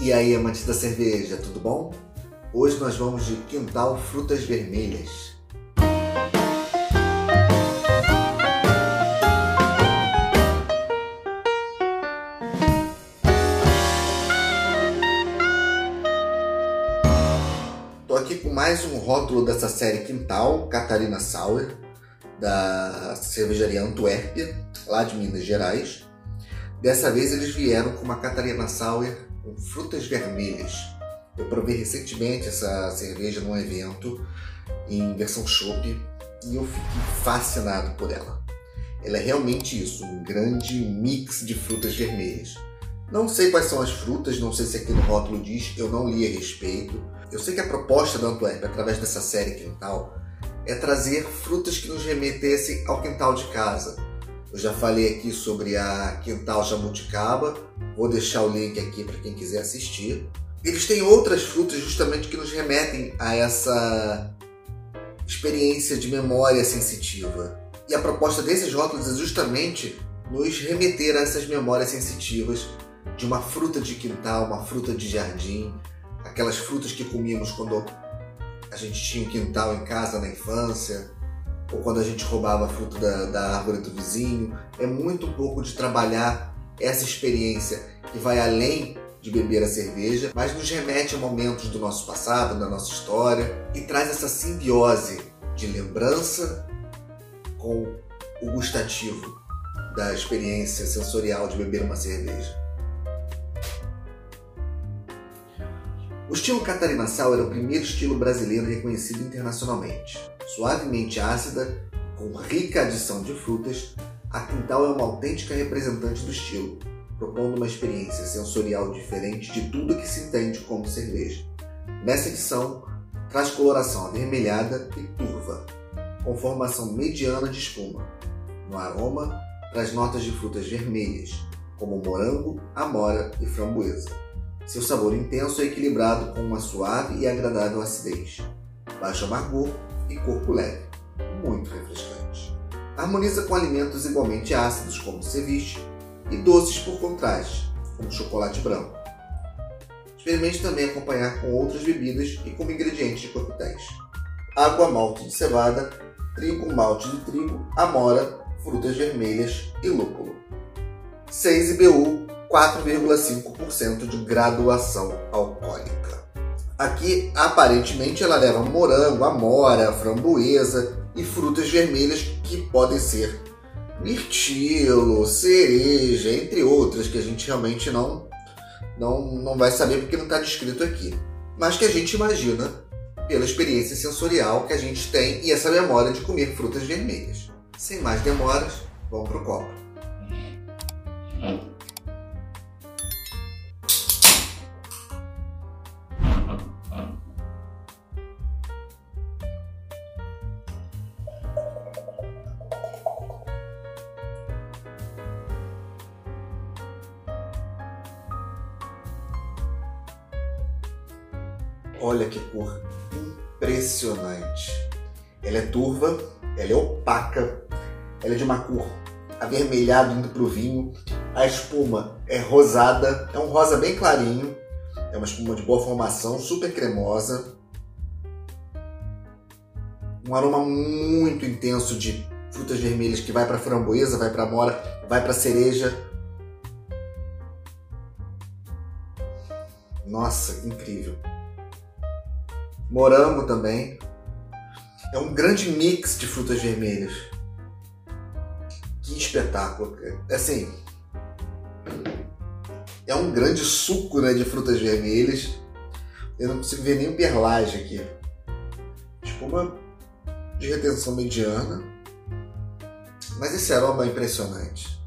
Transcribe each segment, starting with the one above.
E aí, amantes da cerveja, tudo bom? Hoje nós vamos de Quintal Frutas Vermelhas. Tô aqui com mais um rótulo dessa série Quintal, Catarina Sauer, da cervejaria Antuérpia, lá de Minas Gerais. Dessa vez eles vieram com uma Catarina Sauer com frutas vermelhas. Eu provei recentemente essa cerveja num evento em versão chopp e eu fiquei fascinado por ela. Ela é realmente isso, um grande mix de frutas vermelhas. Não sei quais são as frutas, não sei se aqui no rótulo diz, eu não li a respeito. Eu sei que a proposta da Antwerp, através dessa série Quintal, é trazer frutas que nos remetessem ao quintal de casa. Eu já falei aqui sobre a Quintal Jabuticaba, vou deixar o link aqui para quem quiser assistir. Eles têm outras frutas justamente que nos remetem a essa experiência de memória sensitiva. E a proposta desses rótulos é justamente nos remeter a essas memórias sensitivas de uma fruta de quintal, uma fruta de jardim, aquelas frutas que comíamos quando a gente tinha um quintal em casa na infância, ou quando a gente roubava a fruta da, da árvore do vizinho. É muito pouco de trabalhar essa experiência que vai além de beber a cerveja, mas nos remete a momentos do nosso passado, da nossa história e traz essa simbiose de lembrança com o gustativo da experiência sensorial de beber uma cerveja. O estilo Catarina Sour é o primeiro estilo brasileiro reconhecido internacionalmente. Suavemente ácida, com rica adição de frutas, a Quintal é uma autêntica representante do estilo, propondo uma experiência sensorial diferente de tudo que se entende como cerveja. Nessa edição, traz coloração avermelhada e turva, com formação mediana de espuma. No aroma, traz notas de frutas vermelhas, como morango, amora e framboesa. Seu sabor intenso é equilibrado com uma suave e agradável acidez, baixo amargor e corpo leve, muito refrescante. Harmoniza com alimentos igualmente ácidos como ceviche e doces por contraste, como chocolate branco. Experimente também acompanhar com outras bebidas e como ingredientes de coquetéis. Água malte de cevada, trigo malte de trigo, amora, frutas vermelhas e lúpulo. 6 IBU 4,5% de graduação alcoólica. Aqui, aparentemente, ela leva morango, amora, framboesa e frutas vermelhas que podem ser mirtilo, cereja, entre outras que a gente realmente não, não, não vai saber porque não está descrito aqui. Mas que a gente imagina pela experiência sensorial que a gente tem e essa memória de comer frutas vermelhas. Sem mais demoras, vamos para o copo. Olha que cor impressionante. Ela é turva, ela é opaca, ela é de uma cor avermelhada indo para o vinho. A espuma é rosada, é um rosa bem clarinho, é uma espuma de boa formação, super cremosa. Um aroma muito intenso de frutas vermelhas que vai para framboesa, vai para mora, vai para cereja. Nossa, incrível morango também. É um grande mix de frutas vermelhas. Que espetáculo. Assim, é um grande suco né, de frutas vermelhas. Eu não consigo ver nem perlagem aqui. Espuma de retenção mediana. Mas esse aroma é impressionante.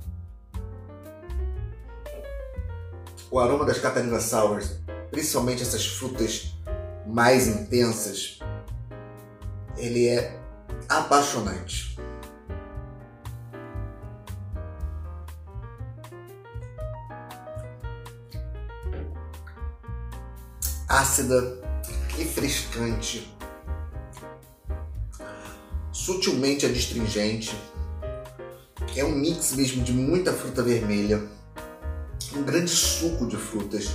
O aroma das Catarina Sours, principalmente essas frutas mais intensas, ele é apaixonante. Ácida, refrescante, sutilmente adstringente. É um mix mesmo de muita fruta vermelha, um grande suco de frutas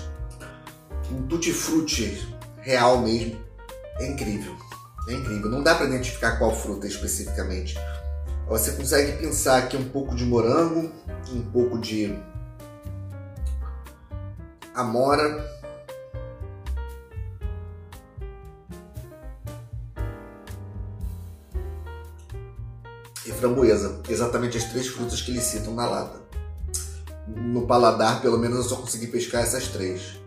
um tutti-frutti real mesmo. É incrível. É incrível. Não dá para identificar qual fruta especificamente. Você consegue pensar aqui um pouco de morango, um pouco de amora, e framboesa, exatamente as três frutas que eles citam na lata. No paladar, pelo menos, eu só consegui pescar essas três.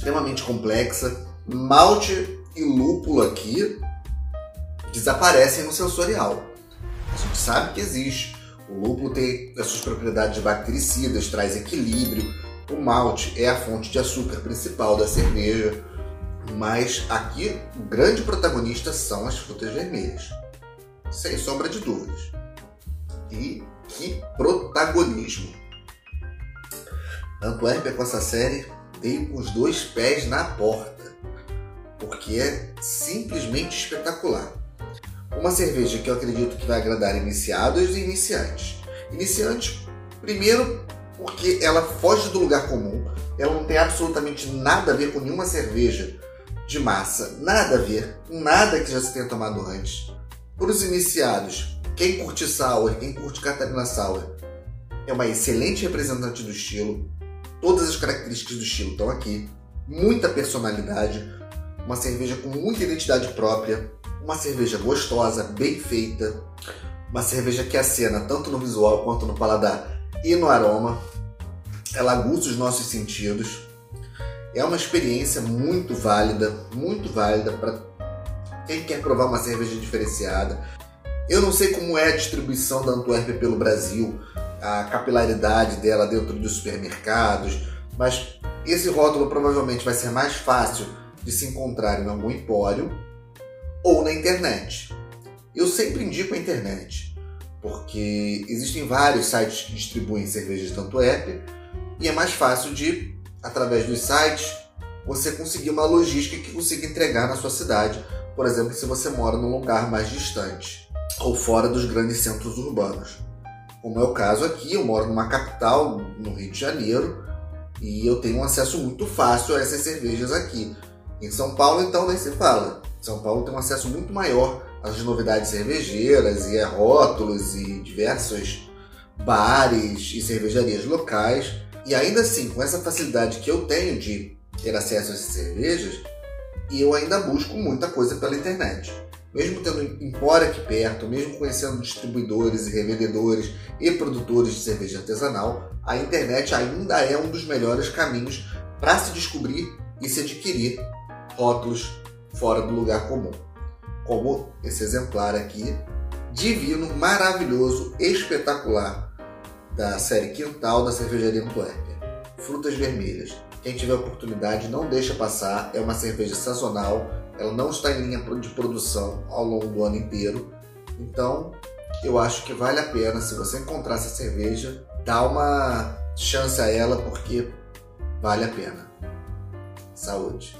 Extremamente complexa. Malte e lúpulo aqui desaparecem no sensorial. A gente sabe que existe. O lúpulo tem as suas propriedades bactericidas, traz equilíbrio. O malte é a fonte de açúcar principal da cerveja. Mas aqui o grande protagonista são as frutas vermelhas. Sem sombra de dúvidas. E que protagonismo! Antuérpia com essa série veio com os dois pés na porta, porque é simplesmente espetacular. Uma cerveja que eu acredito que vai agradar iniciados e iniciantes. Iniciantes, primeiro, porque ela foge do lugar comum, ela não tem absolutamente nada a ver com nenhuma cerveja de massa, nada a ver nada que já se tenha tomado antes. Para os iniciados, quem curte Sour, quem curte Catarina Sour, é uma excelente representante do estilo. Todas as características do estilo estão aqui. Muita personalidade, uma cerveja com muita identidade própria, uma cerveja gostosa, bem feita, uma cerveja que acena tanto no visual quanto no paladar e no aroma. Ela aguça os nossos sentidos é uma experiência muito válida, muito válida para quem quer provar uma cerveja diferenciada. Eu não sei como é a distribuição da Antwerp pelo Brasil, a capilaridade dela dentro dos supermercados, mas esse rótulo provavelmente vai ser mais fácil de se encontrar em algum empório ou na internet. Eu sempre indico a internet, porque existem vários sites que distribuem cervejas da Antwerp e é mais fácil de através dos sites, você conseguir uma logística que consiga entregar na sua cidade, por exemplo, se você mora num lugar mais distante ou fora dos grandes centros urbanos. Como é o caso aqui, eu moro numa capital, no Rio de Janeiro, e eu tenho um acesso muito fácil a essas cervejas aqui. Em São Paulo, então, nem se fala. São Paulo tem um acesso muito maior às novidades cervejeiras e a rótulos e diversos bares e cervejarias locais e ainda assim, com essa facilidade que eu tenho de ter acesso a essas cervejas, eu ainda busco muita coisa pela internet. Mesmo tendo empório aqui perto, mesmo conhecendo distribuidores e revendedores e produtores de cerveja artesanal, a internet ainda é um dos melhores caminhos para se descobrir e se adquirir rótulos fora do lugar comum. Como esse exemplar aqui, divino, maravilhoso, espetacular, da série Quintal da Cervejaria Antuérpia. Frutas vermelhas. Quem tiver oportunidade, não deixa passar. É uma cerveja sazonal. Ela não está em linha de produção ao longo do ano inteiro. Então, eu acho que vale a pena, se você encontrar essa cerveja, dá uma chance a ela, porque vale a pena. Saúde!